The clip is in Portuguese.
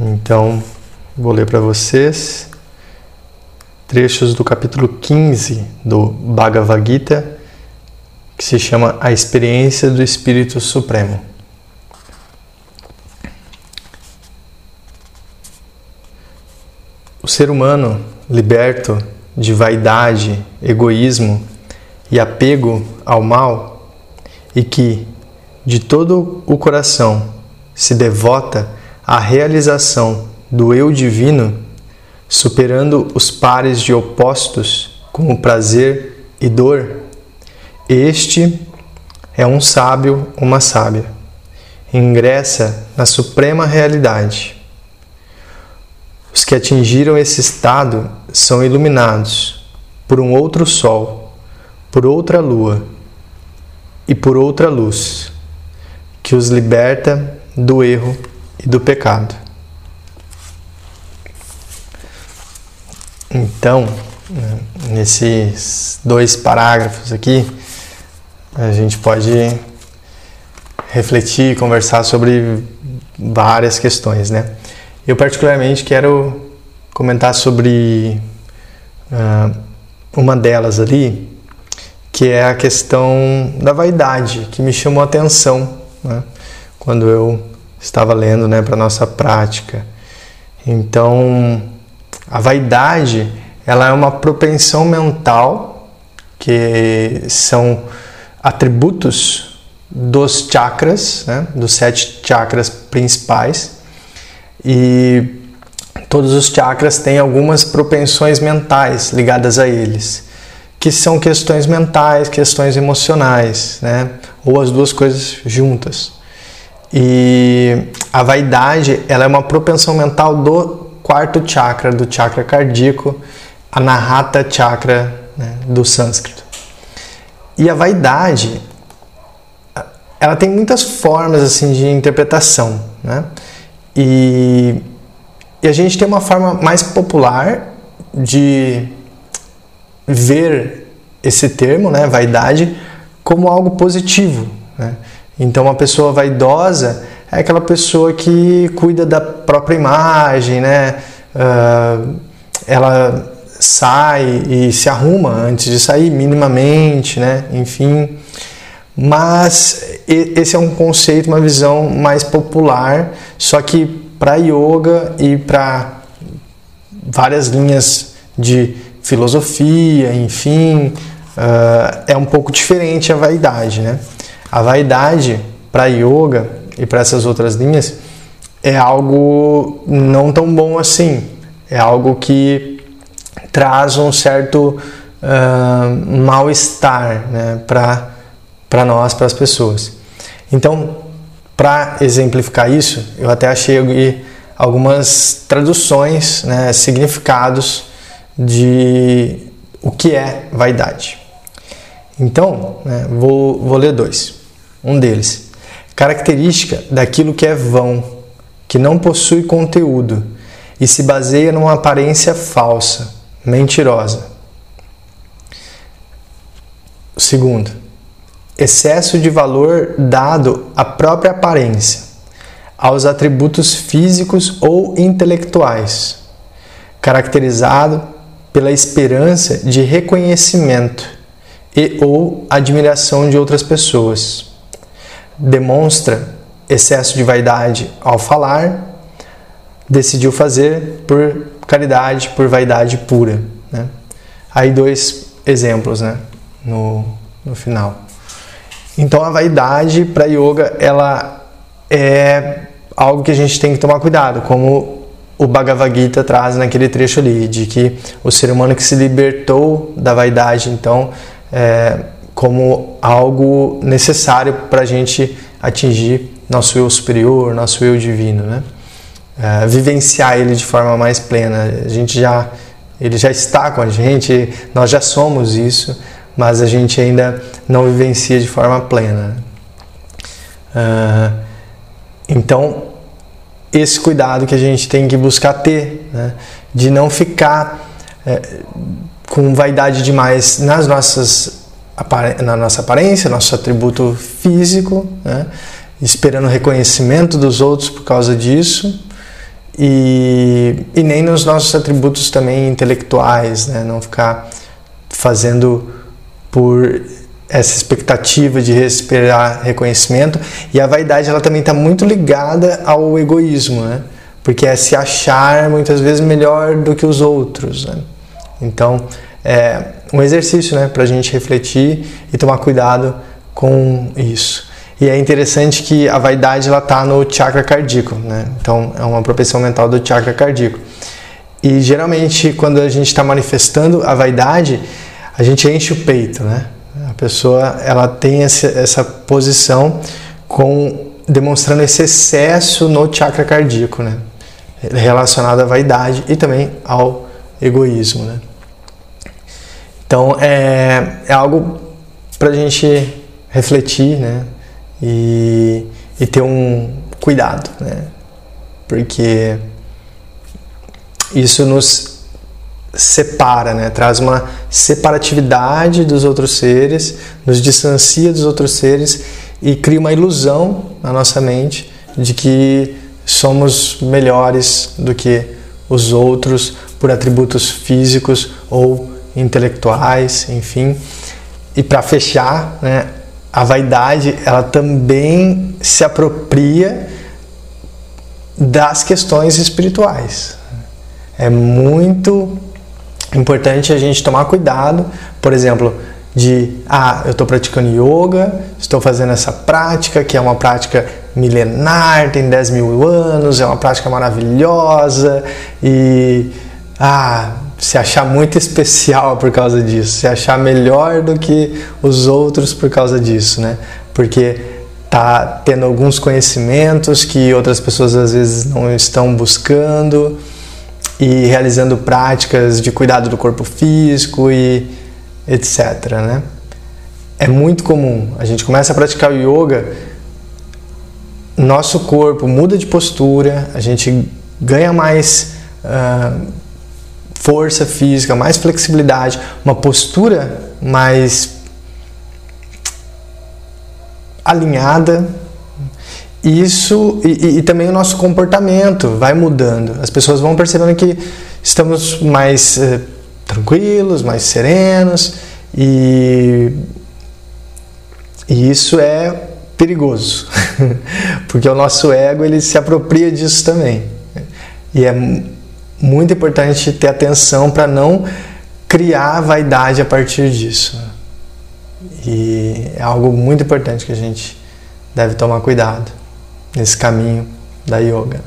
Então, vou ler para vocês trechos do capítulo 15 do Bhagavad Gita, que se chama A Experiência do Espírito Supremo. O ser humano liberto de vaidade, egoísmo e apego ao mal e que, de todo o coração, se devota à realização do eu divino, superando os pares de opostos como prazer e dor, este é um sábio, uma sábia. Ingressa na suprema realidade. Os que atingiram esse estado são iluminados por um outro sol, por outra lua e por outra luz, que os liberta do erro e do pecado. Então, né, nesses dois parágrafos aqui, a gente pode refletir, conversar sobre várias questões, né? Eu particularmente quero comentar sobre uh, uma delas ali, que é a questão da vaidade, que me chamou a atenção né? quando eu estava lendo né, para nossa prática. Então, a vaidade ela é uma propensão mental que são atributos dos chakras, né, dos sete chakras principais, e todos os chakras têm algumas propensões mentais ligadas a eles, que são questões mentais, questões emocionais, né, ou as duas coisas juntas. E a vaidade, ela é uma propensão mental do quarto chakra, do chakra cardíaco, Anahata chakra né, do sânscrito. E a vaidade, ela tem muitas formas assim de interpretação, né? E, e a gente tem uma forma mais popular de ver esse termo, né, vaidade, como algo positivo. Né? Então, uma pessoa vaidosa é aquela pessoa que cuida da própria imagem, né? Uh, ela sai e se arruma antes de sair, minimamente, né? Enfim. Mas esse é um conceito, uma visão mais popular, só que para yoga e para várias linhas de filosofia, enfim, uh, é um pouco diferente a vaidade, né? A vaidade para yoga e para essas outras linhas é algo não tão bom assim. É algo que traz um certo uh, mal-estar né, para nós, para as pessoas. Então, para exemplificar isso, eu até achei algumas traduções, né, significados de o que é vaidade. Então, né, vou, vou ler dois. Um deles, característica daquilo que é vão, que não possui conteúdo e se baseia numa aparência falsa, mentirosa. Segundo, excesso de valor dado à própria aparência, aos atributos físicos ou intelectuais, caracterizado pela esperança de reconhecimento e ou admiração de outras pessoas demonstra excesso de vaidade ao falar, decidiu fazer por caridade, por vaidade pura. Né? Aí dois exemplos né? no, no final. Então a vaidade para yoga ela é algo que a gente tem que tomar cuidado, como o Bhagavad Gita traz naquele trecho ali, de que o ser humano que se libertou da vaidade, então é, como algo necessário para a gente atingir nosso eu superior, nosso eu divino, né? É, vivenciar ele de forma mais plena. A gente já, ele já está com a gente, nós já somos isso, mas a gente ainda não vivencia de forma plena. É, então, esse cuidado que a gente tem que buscar ter, né? de não ficar é, com vaidade demais nas nossas na nossa aparência, nosso atributo físico, né? esperando reconhecimento dos outros por causa disso e, e nem nos nossos atributos também intelectuais, né? não ficar fazendo por essa expectativa de respirar reconhecimento e a vaidade ela também está muito ligada ao egoísmo, né? porque é se achar muitas vezes melhor do que os outros. Né? Então é um exercício né, para a gente refletir e tomar cuidado com isso. E é interessante que a vaidade está no chakra cardíaco, né? então é uma propensão mental do chakra cardíaco. E geralmente quando a gente está manifestando a vaidade, a gente enche o peito, né? A pessoa ela tem essa, essa posição com demonstrando esse excesso no chakra cardíaco, né? Relacionado à vaidade e também ao egoísmo, né? Então é, é algo para a gente refletir, né? E, e ter um cuidado, né? Porque isso nos separa, né? traz uma separatividade dos outros seres, nos distancia dos outros seres e cria uma ilusão na nossa mente de que somos melhores do que os outros por atributos físicos ou intelectuais, enfim. E para fechar, né, a vaidade ela também se apropria das questões espirituais. É muito importante a gente tomar cuidado, por exemplo, de ah, eu estou praticando yoga, estou fazendo essa prática que é uma prática milenar, tem 10 mil anos, é uma prática maravilhosa e ah, se achar muito especial por causa disso, se achar melhor do que os outros por causa disso, né? Porque tá tendo alguns conhecimentos que outras pessoas às vezes não estão buscando e realizando práticas de cuidado do corpo físico e etc. Né? É muito comum. A gente começa a praticar o yoga, nosso corpo muda de postura, a gente ganha mais uh, força física, mais flexibilidade, uma postura mais alinhada isso e, e, também o nosso comportamento vai mudando. As pessoas vão percebendo que estamos mais eh, tranquilos, mais serenos e, e isso é perigoso, porque o nosso ego ele se apropria disso também. E é muito importante ter atenção para não criar vaidade a partir disso. E é algo muito importante que a gente deve tomar cuidado nesse caminho da yoga.